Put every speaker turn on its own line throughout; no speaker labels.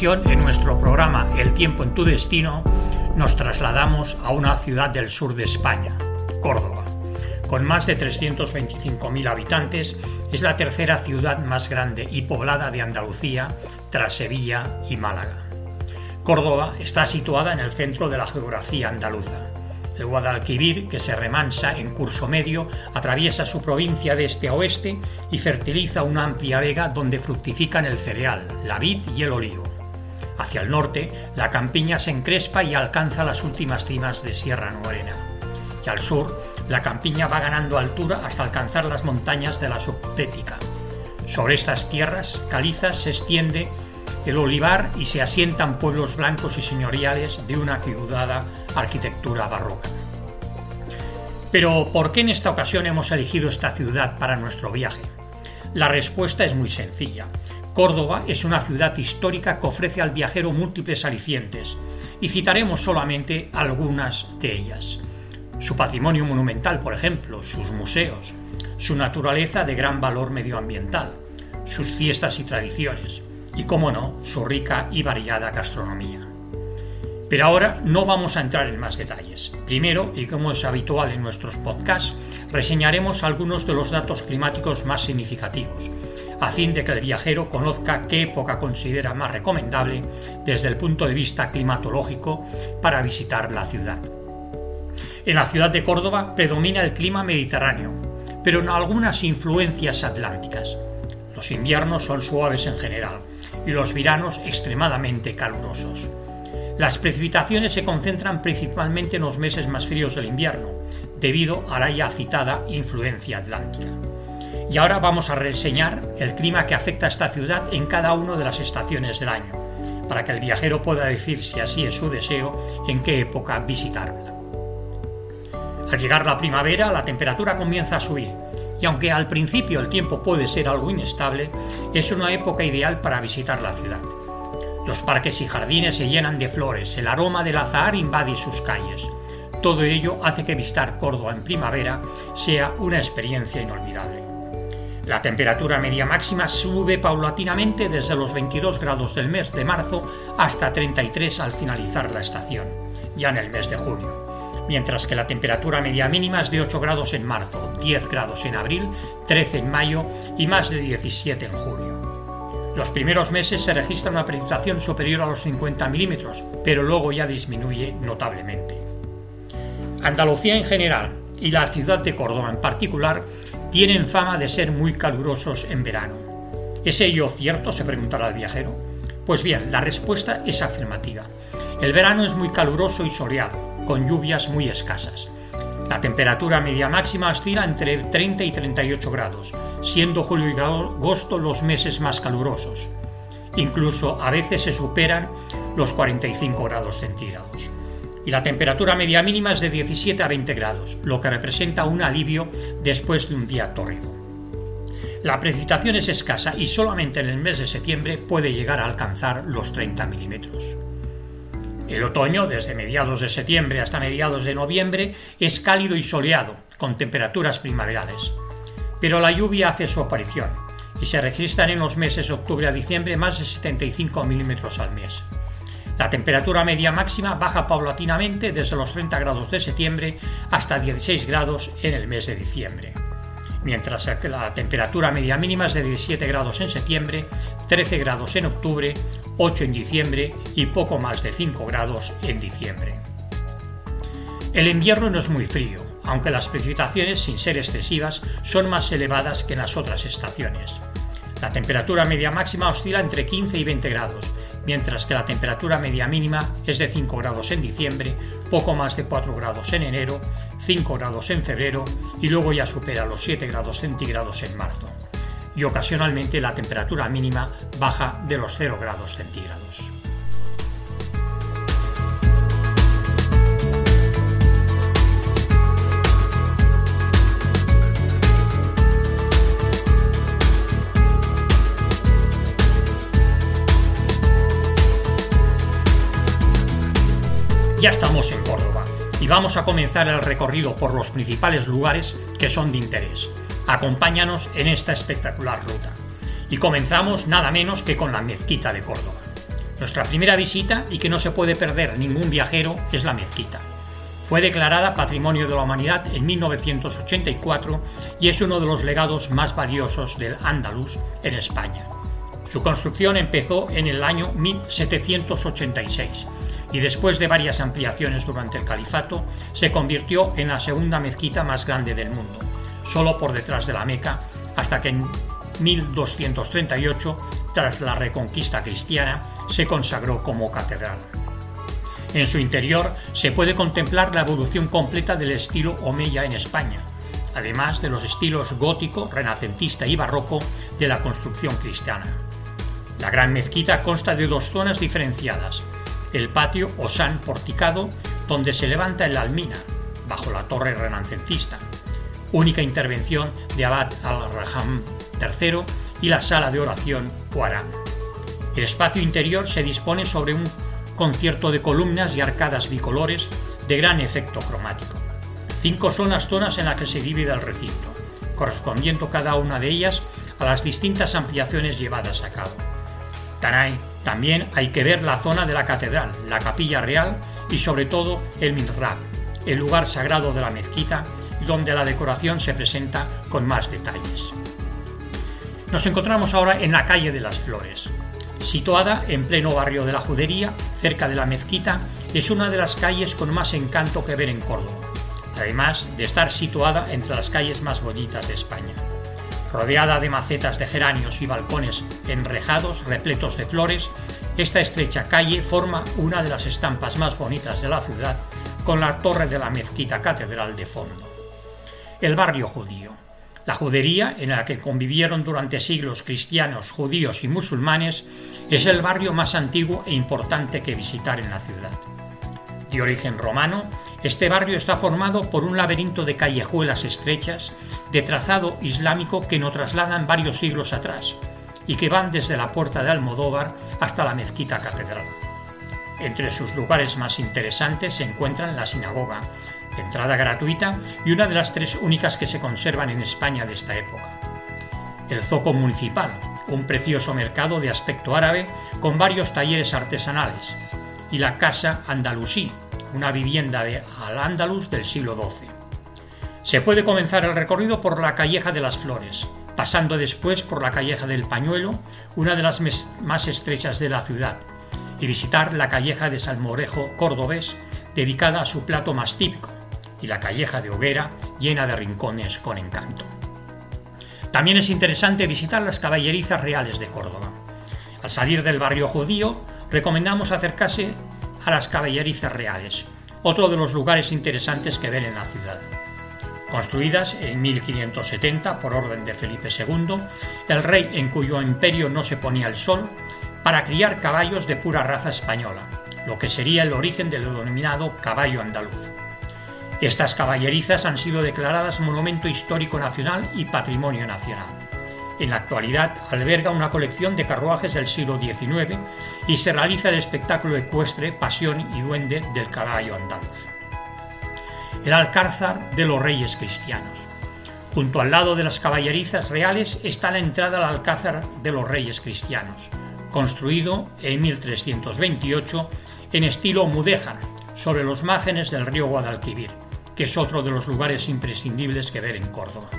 Ocasión, en nuestro programa El tiempo en tu destino, nos trasladamos a una ciudad del sur de España, Córdoba. Con más de 325.000 habitantes, es la tercera ciudad más grande y poblada de Andalucía tras Sevilla y Málaga. Córdoba está situada en el centro de la geografía andaluza. El Guadalquivir, que se remansa en curso medio, atraviesa su provincia de este a oeste y fertiliza una amplia vega donde fructifican el cereal, la vid y el olivo. Hacia el norte, la campiña se encrespa y alcanza las últimas cimas de Sierra Morena. Y al sur, la campiña va ganando altura hasta alcanzar las montañas de la Subtética. Sobre estas tierras calizas se extiende el olivar y se asientan pueblos blancos y señoriales de una ciudad arquitectura barroca. Pero ¿por qué en esta ocasión hemos elegido esta ciudad para nuestro viaje? La respuesta es muy sencilla. Córdoba es una ciudad histórica que ofrece al viajero múltiples alicientes, y citaremos solamente algunas de ellas. Su patrimonio monumental, por ejemplo, sus museos, su naturaleza de gran valor medioambiental, sus fiestas y tradiciones, y, como no, su rica y variada gastronomía. Pero ahora no vamos a entrar en más detalles. Primero, y como es habitual en nuestros podcasts, reseñaremos algunos de los datos climáticos más significativos, a fin de que el viajero conozca qué época considera más recomendable desde el punto de vista climatológico para visitar la ciudad. En la ciudad de Córdoba predomina el clima mediterráneo, pero en algunas influencias atlánticas. Los inviernos son suaves en general y los veranos extremadamente calurosos. Las precipitaciones se concentran principalmente en los meses más fríos del invierno, debido a la ya citada influencia atlántica. Y ahora vamos a reseñar el clima que afecta a esta ciudad en cada una de las estaciones del año, para que el viajero pueda decir, si así es su deseo, en qué época visitarla. Al llegar la primavera, la temperatura comienza a subir, y aunque al principio el tiempo puede ser algo inestable, es una época ideal para visitar la ciudad. Los parques y jardines se llenan de flores, el aroma del azahar invade sus calles. Todo ello hace que visitar Córdoba en primavera sea una experiencia inolvidable. La temperatura media máxima sube paulatinamente desde los 22 grados del mes de marzo hasta 33 al finalizar la estación, ya en el mes de junio, mientras que la temperatura media mínima es de 8 grados en marzo, 10 grados en abril, 13 en mayo y más de 17 en julio. Los primeros meses se registra una precipitación superior a los 50 milímetros, pero luego ya disminuye notablemente. Andalucía en general y la ciudad de Córdoba en particular tienen fama de ser muy calurosos en verano. ¿Es ello cierto? se preguntará el viajero. Pues bien, la respuesta es afirmativa. El verano es muy caluroso y soleado, con lluvias muy escasas. La temperatura media máxima oscila entre 30 y 38 grados, siendo julio y agosto los meses más calurosos. Incluso a veces se superan los 45 grados centígrados. La temperatura media mínima es de 17 a 20 grados, lo que representa un alivio después de un día tórrido. La precipitación es escasa y solamente en el mes de septiembre puede llegar a alcanzar los 30 milímetros. El otoño, desde mediados de septiembre hasta mediados de noviembre, es cálido y soleado, con temperaturas primaverales. Pero la lluvia hace su aparición y se registran en los meses octubre a diciembre más de 75 milímetros al mes. La temperatura media máxima baja paulatinamente desde los 30 grados de septiembre hasta 16 grados en el mes de diciembre, mientras que la temperatura media mínima es de 17 grados en septiembre, 13 grados en octubre, 8 en diciembre y poco más de 5 grados en diciembre. El invierno no es muy frío, aunque las precipitaciones, sin ser excesivas, son más elevadas que en las otras estaciones. La temperatura media máxima oscila entre 15 y 20 grados, mientras que la temperatura media mínima es de 5 grados en diciembre, poco más de 4 grados en enero, 5 grados en febrero y luego ya supera los 7 grados centígrados en marzo. Y ocasionalmente la temperatura mínima baja de los 0 grados centígrados. Ya estamos en Córdoba y vamos a comenzar el recorrido por los principales lugares que son de interés. Acompáñanos en esta espectacular ruta. Y comenzamos nada menos que con la mezquita de Córdoba. Nuestra primera visita y que no se puede perder ningún viajero es la mezquita. Fue declarada Patrimonio de la Humanidad en 1984 y es uno de los legados más valiosos del Andalus en España. Su construcción empezó en el año 1786 y después de varias ampliaciones durante el califato, se convirtió en la segunda mezquita más grande del mundo, solo por detrás de la Meca, hasta que en 1238, tras la reconquista cristiana, se consagró como catedral. En su interior se puede contemplar la evolución completa del estilo omeya en España, además de los estilos gótico, renacentista y barroco de la construcción cristiana. La gran mezquita consta de dos zonas diferenciadas, el patio o porticado donde se levanta el almina, bajo la torre renacentista, única intervención de Abad al-Raham III y la sala de oración Huaram. El espacio interior se dispone sobre un concierto de columnas y arcadas bicolores de gran efecto cromático. Cinco son las zonas en las que se divide el recinto, correspondiendo cada una de ellas a las distintas ampliaciones llevadas a cabo. Tanay también hay que ver la zona de la catedral, la capilla real y sobre todo el mihrab, el lugar sagrado de la mezquita, donde la decoración se presenta con más detalles. Nos encontramos ahora en la calle de las Flores. Situada en pleno barrio de la Judería, cerca de la mezquita, es una de las calles con más encanto que ver en Córdoba, además de estar situada entre las calles más bonitas de España. Rodeada de macetas de geranios y balcones enrejados repletos de flores, esta estrecha calle forma una de las estampas más bonitas de la ciudad, con la torre de la mezquita catedral de fondo. El barrio judío. La judería, en la que convivieron durante siglos cristianos, judíos y musulmanes, es el barrio más antiguo e importante que visitar en la ciudad. De origen romano, este barrio está formado por un laberinto de callejuelas estrechas de trazado islámico que nos trasladan varios siglos atrás y que van desde la puerta de Almodóvar hasta la mezquita catedral. Entre sus lugares más interesantes se encuentran la sinagoga, entrada gratuita y una de las tres únicas que se conservan en España de esta época. El Zoco Municipal, un precioso mercado de aspecto árabe con varios talleres artesanales, y la Casa Andalusí, una vivienda de Al-Ándalus del siglo XII. Se puede comenzar el recorrido por la Calleja de las Flores, pasando después por la Calleja del Pañuelo, una de las más estrechas de la ciudad, y visitar la Calleja de Salmorejo cordobés, dedicada a su plato más típico, y la Calleja de Hoguera, llena de rincones con encanto. También es interesante visitar las caballerizas reales de Córdoba. Al salir del barrio judío, recomendamos acercarse a las caballerizas reales, otro de los lugares interesantes que ven en la ciudad. Construidas en 1570 por orden de Felipe II, el rey en cuyo imperio no se ponía el sol, para criar caballos de pura raza española, lo que sería el origen del denominado caballo andaluz. Estas caballerizas han sido declaradas Monumento Histórico Nacional y Patrimonio Nacional. En la actualidad alberga una colección de carruajes del siglo XIX y se realiza el espectáculo ecuestre Pasión y Duende del caballo andaluz. El Alcázar de los Reyes Cristianos. Junto al lado de las caballerizas reales está la entrada al Alcázar de los Reyes Cristianos, construido en 1328 en estilo mudéjar sobre los márgenes del río Guadalquivir que es otro de los lugares imprescindibles que ver en Córdoba.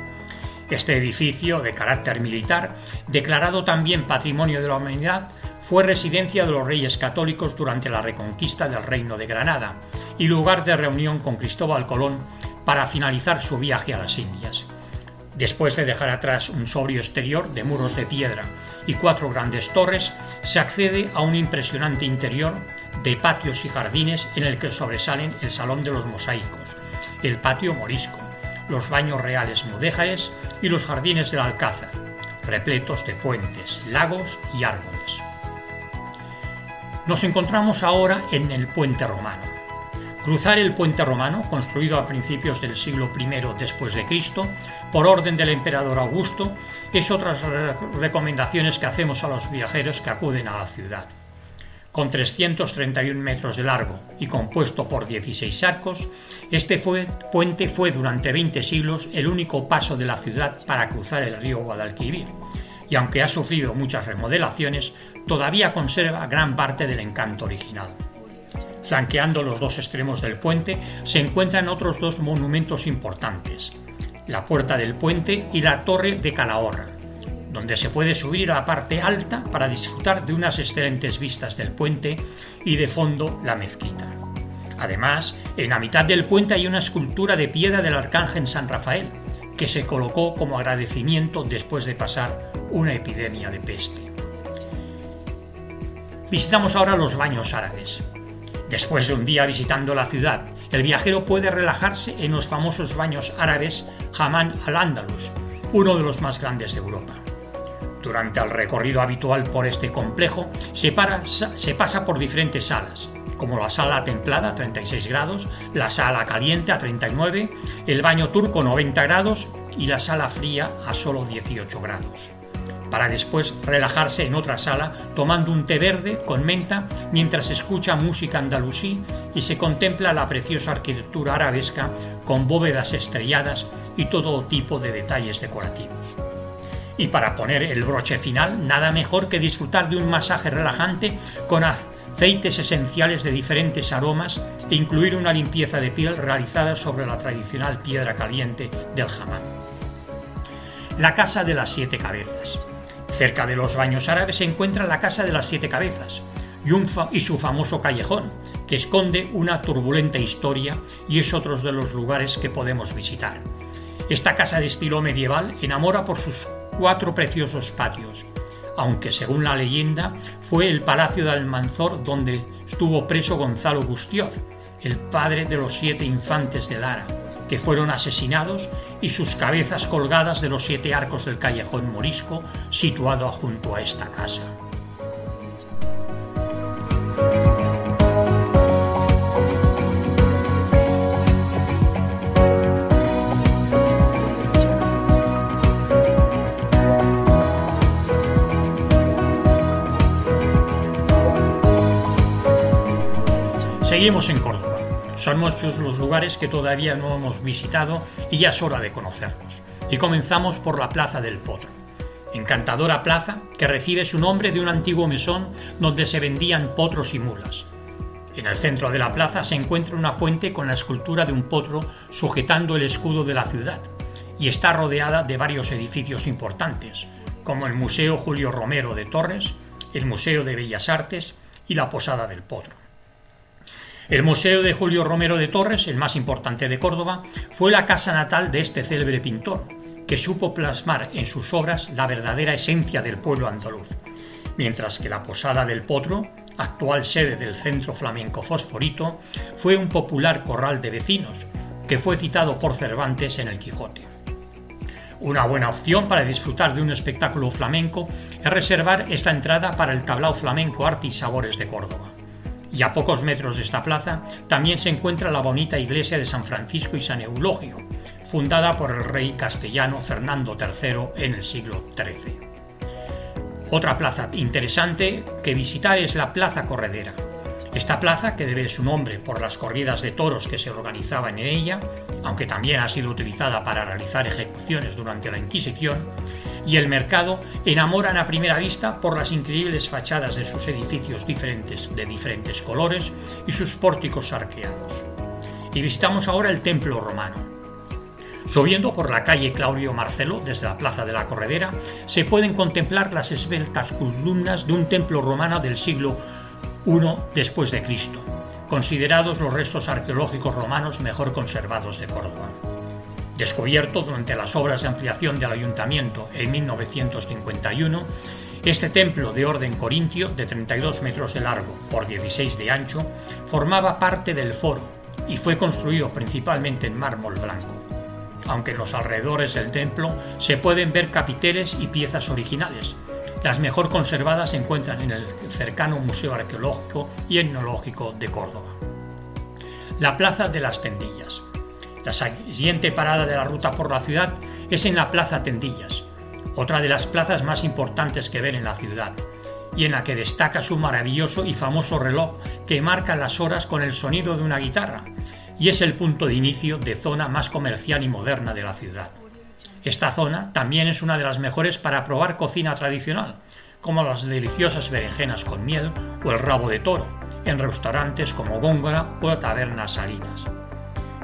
Este edificio, de carácter militar, declarado también Patrimonio de la Humanidad, fue residencia de los reyes católicos durante la reconquista del Reino de Granada y lugar de reunión con Cristóbal Colón para finalizar su viaje a las Indias. Después de dejar atrás un sobrio exterior de muros de piedra y cuatro grandes torres, se accede a un impresionante interior de patios y jardines en el que sobresalen el Salón de los Mosaicos, el patio morisco, los baños reales mudéjares y los jardines del Alcázar, repletos de fuentes, lagos y árboles. Nos encontramos ahora en el puente romano. Cruzar el puente romano, construido a principios del siglo I después de Cristo, por orden del emperador Augusto, es otra de las recomendaciones que hacemos a los viajeros que acuden a la ciudad con 331 metros de largo y compuesto por 16 arcos, este puente fue durante 20 siglos el único paso de la ciudad para cruzar el río Guadalquivir, y aunque ha sufrido muchas remodelaciones, todavía conserva gran parte del encanto original. Flanqueando los dos extremos del puente se encuentran otros dos monumentos importantes, la Puerta del Puente y la Torre de Calahorra, donde se puede subir a la parte alta para disfrutar de unas excelentes vistas del puente y de fondo la mezquita. Además, en la mitad del puente hay una escultura de piedra del arcángel San Rafael, que se colocó como agradecimiento después de pasar una epidemia de peste. Visitamos ahora los baños árabes. Después de un día visitando la ciudad, el viajero puede relajarse en los famosos baños árabes Hammam al-Andalus, uno de los más grandes de Europa. Durante el recorrido habitual por este complejo se, pasa por diferentes salas, como la sala templada a 36 grados, la sala caliente a 39, el baño turco 90 grados y la sala fría a solo 18 grados. Para después relajarse en otra sala tomando un té verde con menta mientras escucha música andalusí y se contempla la preciosa arquitectura arabesca con bóvedas estrelladas y todo tipo de detalles decorativos. Y para poner el broche final, nada mejor que disfrutar de un masaje relajante con aceites esenciales de diferentes aromas e incluir una limpieza de piel realizada sobre la tradicional piedra caliente del jamán. La Casa de las Siete Cabezas. Cerca de los baños árabes se encuentra la Casa de las Siete Cabezas y, y su famoso callejón, que esconde una turbulenta historia y es otro de los lugares que podemos visitar. Esta casa de estilo medieval enamora por sus cuatro preciosos patios, aunque según la leyenda fue el palacio de Almanzor donde estuvo preso Gonzalo Gustioz, el padre de los siete infantes de Lara, que fueron asesinados y sus cabezas colgadas de los siete arcos del callejón morisco situado junto a esta casa. Seguimos en Córdoba. Son muchos los lugares que todavía no hemos visitado y ya es hora de conocerlos. Y comenzamos por la Plaza del Potro. Encantadora plaza que recibe su nombre de un antiguo mesón donde se vendían potros y mulas. En el centro de la plaza se encuentra una fuente con la escultura de un potro sujetando el escudo de la ciudad y está rodeada de varios edificios importantes, como el Museo Julio Romero de Torres, el Museo de Bellas Artes y la Posada del Potro. El Museo de Julio Romero de Torres, el más importante de Córdoba, fue la casa natal de este célebre pintor, que supo plasmar en sus obras la verdadera esencia del pueblo andaluz, mientras que la Posada del Potro, actual sede del Centro Flamenco Fosforito, fue un popular corral de vecinos, que fue citado por Cervantes en el Quijote. Una buena opción para disfrutar de un espectáculo flamenco es reservar esta entrada para el tablao flamenco Arte y Sabores de Córdoba. Y a pocos metros de esta plaza también se encuentra la bonita iglesia de San Francisco y San Eulogio, fundada por el rey castellano Fernando III en el siglo XIII. Otra plaza interesante que visitar es la Plaza Corredera. Esta plaza, que debe su nombre por las corridas de toros que se organizaban en ella, aunque también ha sido utilizada para realizar ejecuciones durante la Inquisición, y el mercado enamoran a primera vista por las increíbles fachadas de sus edificios diferentes de diferentes colores y sus pórticos arqueados. Y visitamos ahora el templo romano. Subiendo por la calle Claudio Marcelo desde la Plaza de la Corredera, se pueden contemplar las esbeltas columnas de un templo romano del siglo I después de Cristo, considerados los restos arqueológicos romanos mejor conservados de Córdoba. Descubierto durante las obras de ampliación del ayuntamiento en 1951, este templo de orden corintio de 32 metros de largo por 16 de ancho formaba parte del foro y fue construido principalmente en mármol blanco aunque en los alrededores del templo se pueden ver capiteles y piezas originales. Las mejor conservadas se encuentran en el cercano Museo Arqueológico y Etnológico de Córdoba. La Plaza de las Tendillas. La siguiente parada de la ruta por la ciudad es en la Plaza Tendillas, otra de las plazas más importantes que ver en la ciudad, y en la que destaca su maravilloso y famoso reloj que marca las horas con el sonido de una guitarra, y es el punto de inicio de zona más comercial y moderna de la ciudad. Esta zona también es una de las mejores para probar cocina tradicional, como las deliciosas berenjenas con miel o el rabo de toro, en restaurantes como Góngora o Tabernas Salinas.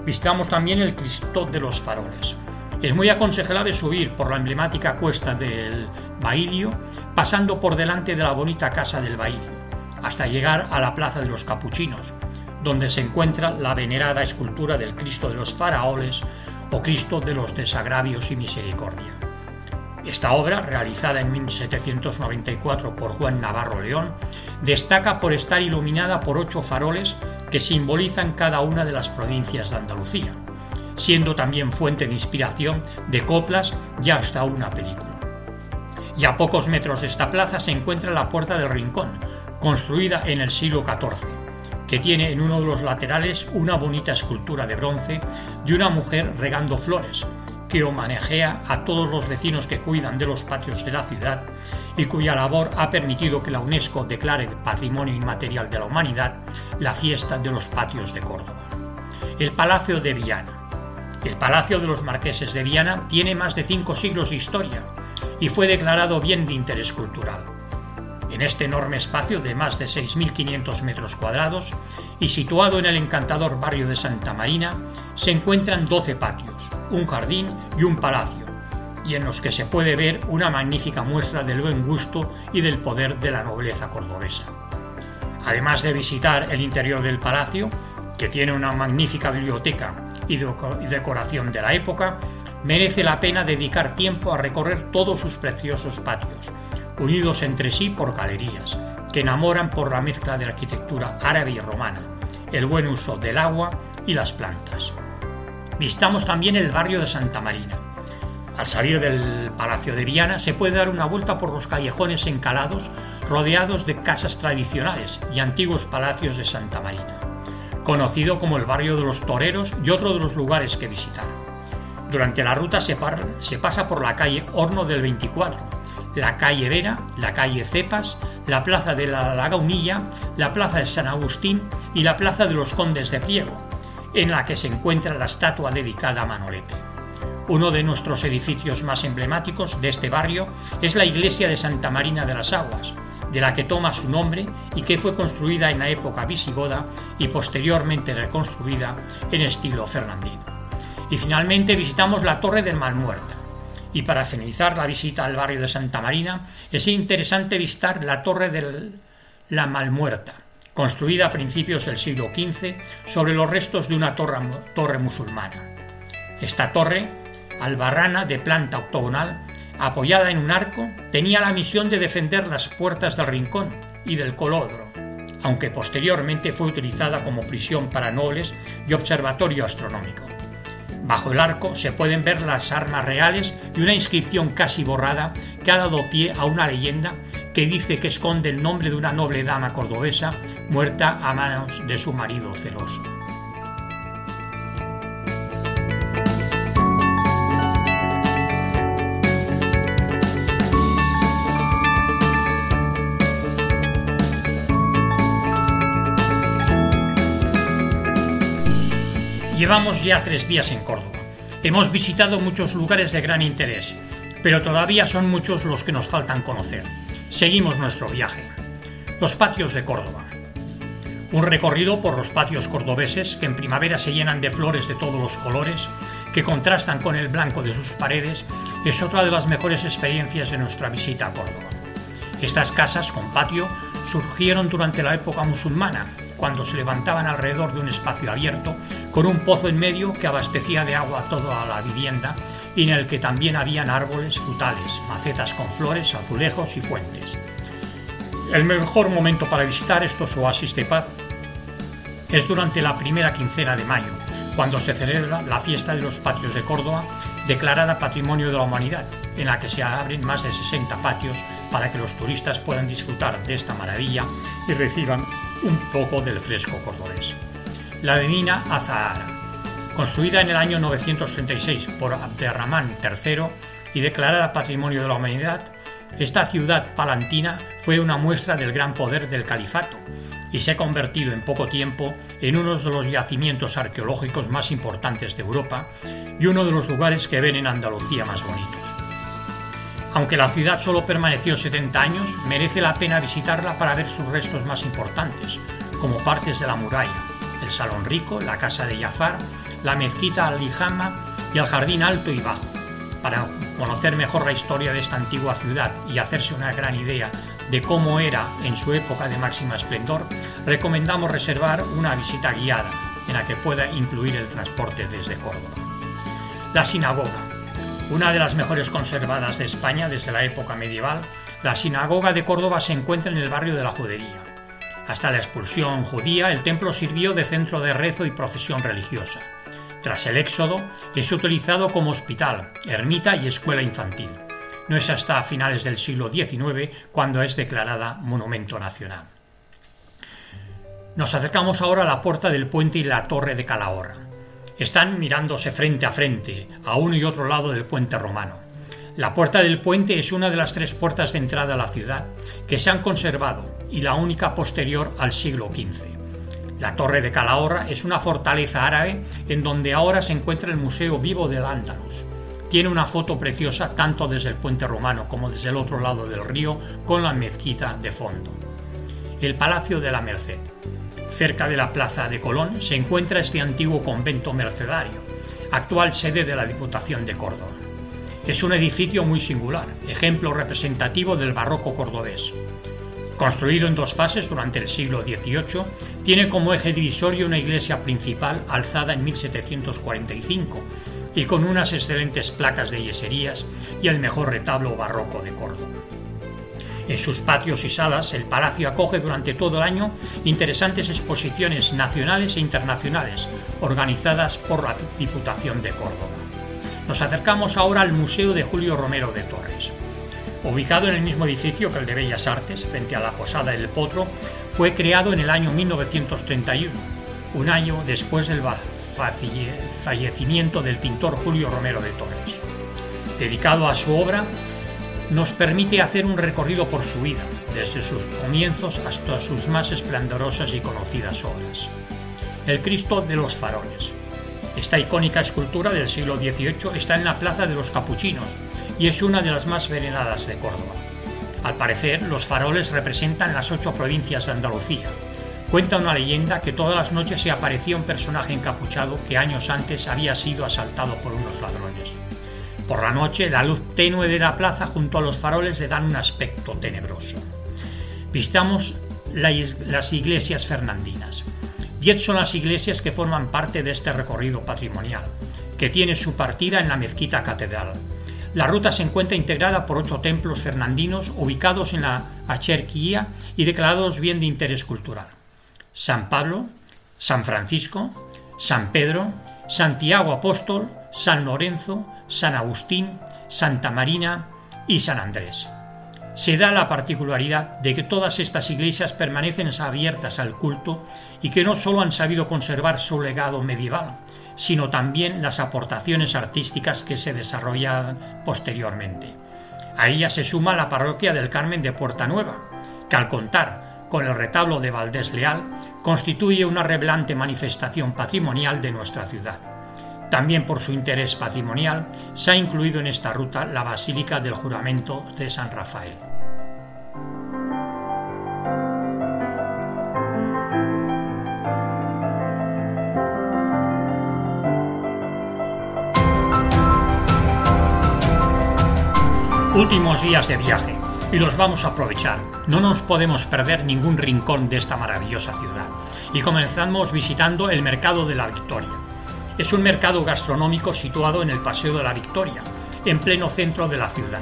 Visitamos también el Cristo de los Faroles. Es muy aconsejable subir por la emblemática cuesta del Bailio, pasando por delante de la bonita casa del Bailio, hasta llegar a la Plaza de los Capuchinos, donde se encuentra la venerada escultura del Cristo de los Faraoles o Cristo de los Desagravios y Misericordia. Esta obra, realizada en 1794 por Juan Navarro León, destaca por estar iluminada por ocho faroles que simbolizan cada una de las provincias de Andalucía, siendo también fuente de inspiración de coplas y hasta una película. Y a pocos metros de esta plaza se encuentra la Puerta del Rincón, construida en el siglo XIV que tiene en uno de los laterales una bonita escultura de bronce de una mujer regando flores, que homenajea a todos los vecinos que cuidan de los patios de la ciudad y cuya labor ha permitido que la UNESCO declare Patrimonio Inmaterial de la Humanidad la fiesta de los patios de Córdoba. El Palacio de Viana. El Palacio de los Marqueses de Viana tiene más de cinco siglos de historia y fue declarado bien de interés cultural. En este enorme espacio de más de 6.500 metros cuadrados y situado en el encantador barrio de Santa Marina, se encuentran 12 patios, un jardín y un palacio, y en los que se puede ver una magnífica muestra del buen gusto y del poder de la nobleza cordobesa. Además de visitar el interior del palacio, que tiene una magnífica biblioteca y decoración de la época, merece la pena dedicar tiempo a recorrer todos sus preciosos patios, unidos entre sí por galerías, que enamoran por la mezcla de arquitectura árabe y romana, el buen uso del agua y las plantas. Visitamos también el barrio de Santa Marina. Al salir del Palacio de Viana se puede dar una vuelta por los callejones encalados rodeados de casas tradicionales y antiguos palacios de Santa Marina, conocido como el barrio de los toreros y otro de los lugares que visitar. Durante la ruta se, se pasa por la calle Horno del 24, la calle Vera, la calle Cepas, la plaza de la Lagaunilla, la plaza de San Agustín y la plaza de los Condes de Pliego, en la que se encuentra la estatua dedicada a Manolete. Uno de nuestros edificios más emblemáticos de este barrio es la iglesia de Santa Marina de las Aguas, de la que toma su nombre y que fue construida en la época visigoda y posteriormente reconstruida en estilo fernandino. Y finalmente visitamos la Torre del Malmuerta, y para finalizar la visita al barrio de Santa Marina, es interesante visitar la Torre de la Malmuerta, construida a principios del siglo XV sobre los restos de una torre, torre musulmana. Esta torre, albarrana de planta octogonal, apoyada en un arco, tenía la misión de defender las puertas del rincón y del colodro, aunque posteriormente fue utilizada como prisión para nobles y observatorio astronómico. Bajo el arco se pueden ver las armas reales y una inscripción casi borrada que ha dado pie a una leyenda que dice que esconde el nombre de una noble dama cordobesa muerta a manos de su marido celoso. Llevamos ya tres días en Córdoba. Hemos visitado muchos lugares de gran interés, pero todavía son muchos los que nos faltan conocer. Seguimos nuestro viaje. Los patios de Córdoba. Un recorrido por los patios cordobeses que en primavera se llenan de flores de todos los colores, que contrastan con el blanco de sus paredes, es otra de las mejores experiencias de nuestra visita a Córdoba. Estas casas con patio surgieron durante la época musulmana cuando se levantaban alrededor de un espacio abierto, con un pozo en medio que abastecía de agua toda la vivienda y en el que también habían árboles frutales, macetas con flores, azulejos y fuentes. El mejor momento para visitar estos oasis de paz es durante la primera quincena de mayo, cuando se celebra la fiesta de los patios de Córdoba, declarada Patrimonio de la Humanidad, en la que se abren más de 60 patios para que los turistas puedan disfrutar de esta maravilla y reciban un poco del fresco cordobés. La Avenida Azahara, construida en el año 936 por Abderramán III y declarada Patrimonio de la Humanidad, esta ciudad palantina fue una muestra del gran poder del califato y se ha convertido en poco tiempo en uno de los yacimientos arqueológicos más importantes de Europa y uno de los lugares que ven en Andalucía más bonitos. Aunque la ciudad solo permaneció 70 años, merece la pena visitarla para ver sus restos más importantes, como partes de la muralla, el Salón Rico, la Casa de Jafar, la Mezquita Al-Lijama y el Jardín Alto y Bajo. Para conocer mejor la historia de esta antigua ciudad y hacerse una gran idea de cómo era en su época de máxima esplendor, recomendamos reservar una visita guiada en la que pueda incluir el transporte desde Córdoba. La sinagoga, una de las mejores conservadas de España desde la época medieval, la sinagoga de Córdoba se encuentra en el barrio de la Judería. Hasta la expulsión judía, el templo sirvió de centro de rezo y procesión religiosa. Tras el éxodo, es utilizado como hospital, ermita y escuela infantil. No es hasta finales del siglo XIX cuando es declarada Monumento Nacional. Nos acercamos ahora a la puerta del puente y la torre de Calahorra. Están mirándose frente a frente, a uno y otro lado del puente romano. La puerta del puente es una de las tres puertas de entrada a la ciudad que se han conservado y la única posterior al siglo XV. La Torre de Calahorra es una fortaleza árabe en donde ahora se encuentra el Museo Vivo del Andalus. Tiene una foto preciosa tanto desde el puente romano como desde el otro lado del río con la mezquita de fondo. El Palacio de la Merced. Cerca de la plaza de Colón se encuentra este antiguo convento mercedario, actual sede de la Diputación de Córdoba. Es un edificio muy singular, ejemplo representativo del barroco cordobés. Construido en dos fases durante el siglo XVIII, tiene como eje divisorio una iglesia principal alzada en 1745 y con unas excelentes placas de yeserías y el mejor retablo barroco de Córdoba. En sus patios y salas, el palacio acoge durante todo el año interesantes exposiciones nacionales e internacionales, organizadas por la Diputación de Córdoba. Nos acercamos ahora al Museo de Julio Romero de Torres. Ubicado en el mismo edificio que el de Bellas Artes, frente a la Posada del Potro, fue creado en el año 1931, un año después del fallecimiento del pintor Julio Romero de Torres. Dedicado a su obra, nos permite hacer un recorrido por su vida, desde sus comienzos hasta sus más esplendorosas y conocidas obras. El Cristo de los Faroles. Esta icónica escultura del siglo XVIII está en la Plaza de los Capuchinos y es una de las más veneradas de Córdoba. Al parecer, los faroles representan las ocho provincias de Andalucía. Cuenta una leyenda que todas las noches se aparecía un personaje encapuchado que años antes había sido asaltado por unos ladrones. Por la noche, la luz tenue de la plaza junto a los faroles le dan un aspecto tenebroso. Visitamos las iglesias fernandinas. Diez son las iglesias que forman parte de este recorrido patrimonial, que tiene su partida en la mezquita catedral. La ruta se encuentra integrada por ocho templos fernandinos ubicados en la Acherquía y declarados bien de interés cultural. San Pablo, San Francisco, San Pedro, Santiago Apóstol, San Lorenzo, San Agustín, Santa Marina y San Andrés. Se da la particularidad de que todas estas iglesias permanecen abiertas al culto y que no solo han sabido conservar su legado medieval, sino también las aportaciones artísticas que se desarrollan posteriormente. A ella se suma la parroquia del Carmen de Puerta Nueva, que al contar con el retablo de Valdés Leal constituye una revelante manifestación patrimonial de nuestra ciudad. También por su interés patrimonial se ha incluido en esta ruta la Basílica del Juramento de San Rafael. Últimos días de viaje y los vamos a aprovechar. No nos podemos perder ningún rincón de esta maravillosa ciudad. Y comenzamos visitando el Mercado de la Victoria. Es un mercado gastronómico situado en el Paseo de la Victoria, en pleno centro de la ciudad.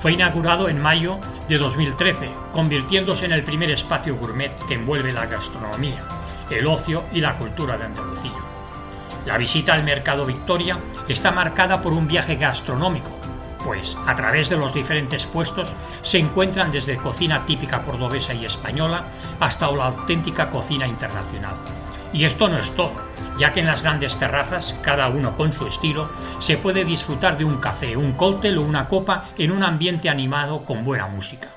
Fue inaugurado en mayo de 2013, convirtiéndose en el primer espacio gourmet que envuelve la gastronomía, el ocio y la cultura de Andalucía. La visita al Mercado Victoria está marcada por un viaje gastronómico pues a través de los diferentes puestos se encuentran desde cocina típica cordobesa y española hasta la auténtica cocina internacional. Y esto no es todo, ya que en las grandes terrazas, cada uno con su estilo, se puede disfrutar de un café, un cóctel o una copa en un ambiente animado con buena música.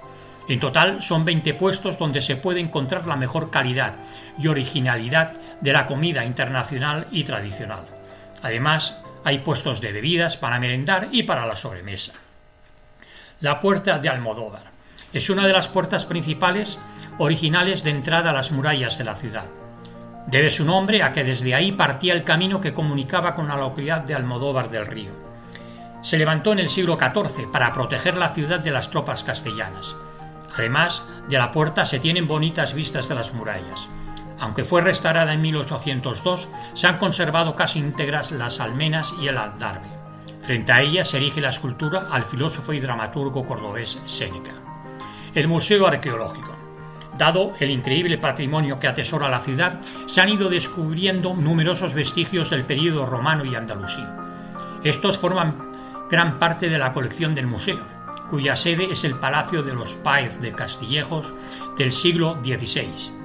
En total son 20 puestos donde se puede encontrar la mejor calidad y originalidad de la comida internacional y tradicional. Además, hay puestos de bebidas para merendar y para la sobremesa. La puerta de Almodóvar es una de las puertas principales originales de entrada a las murallas de la ciudad. Debe su nombre a que desde ahí partía el camino que comunicaba con la localidad de Almodóvar del Río. Se levantó en el siglo XIV para proteger la ciudad de las tropas castellanas. Además de la puerta se tienen bonitas vistas de las murallas. Aunque fue restaurada en 1802, se han conservado casi íntegras las almenas y el aldarbe. Frente a ella se erige la escultura al filósofo y dramaturgo cordobés Séneca. El Museo Arqueológico. Dado el increíble patrimonio que atesora la ciudad, se han ido descubriendo numerosos vestigios del período romano y andalusí. Estos forman gran parte de la colección del museo, cuya sede es el Palacio de los Páez de Castillejos del siglo XVI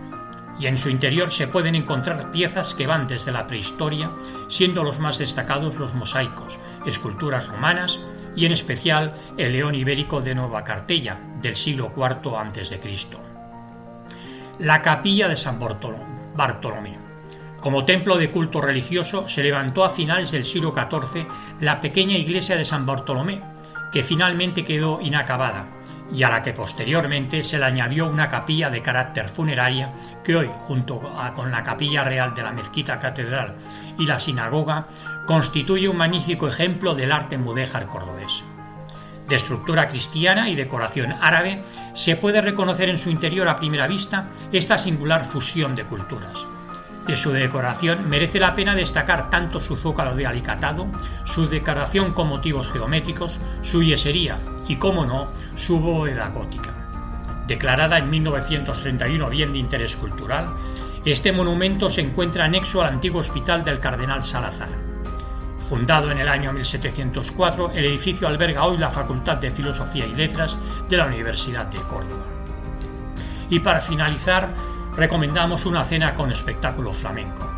y en su interior se pueden encontrar piezas que van desde la prehistoria, siendo los más destacados los mosaicos, esculturas romanas y en especial el león ibérico de Nueva Cartella del siglo IV a.C. La capilla de San Bartolomé. Como templo de culto religioso se levantó a finales del siglo XIV la pequeña iglesia de San Bartolomé, que finalmente quedó inacabada y a la que posteriormente se le añadió una capilla de carácter funeraria que hoy, junto con la capilla real de la mezquita catedral y la sinagoga, constituye un magnífico ejemplo del arte mudéjar cordobés. De estructura cristiana y decoración árabe, se puede reconocer en su interior a primera vista esta singular fusión de culturas. De su decoración merece la pena destacar tanto su zócalo de alicatado, su decoración con motivos geométricos, su yesería y, como no, su bóveda gótica. Declarada en 1931 bien de interés cultural, este monumento se encuentra anexo al antiguo hospital del Cardenal Salazar. Fundado en el año 1704, el edificio alberga hoy la Facultad de Filosofía y Letras de la Universidad de Córdoba. Y para finalizar, recomendamos una cena con espectáculo flamenco.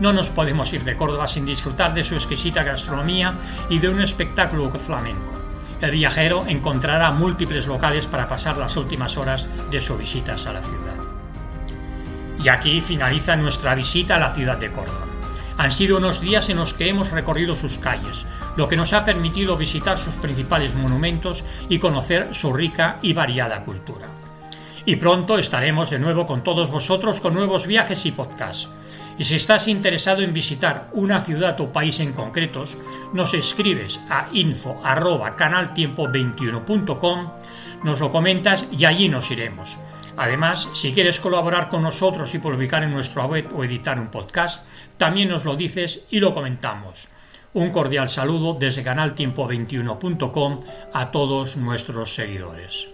No nos podemos ir de Córdoba sin disfrutar de su exquisita gastronomía y de un espectáculo flamenco. El viajero encontrará múltiples locales para pasar las últimas horas de sus visitas a la ciudad. Y aquí finaliza nuestra visita a la ciudad de Córdoba. Han sido unos días en los que hemos recorrido sus calles, lo que nos ha permitido visitar sus principales monumentos y conocer su rica y variada cultura. Y pronto estaremos de nuevo con todos vosotros con nuevos viajes y podcasts. Y si estás interesado en visitar una ciudad o país en concretos, nos escribes a info@canaltiempo21.com, nos lo comentas y allí nos iremos. Además, si quieres colaborar con nosotros y publicar en nuestra web o editar un podcast, también nos lo dices y lo comentamos. Un cordial saludo desde canaltiempo21.com a todos nuestros seguidores.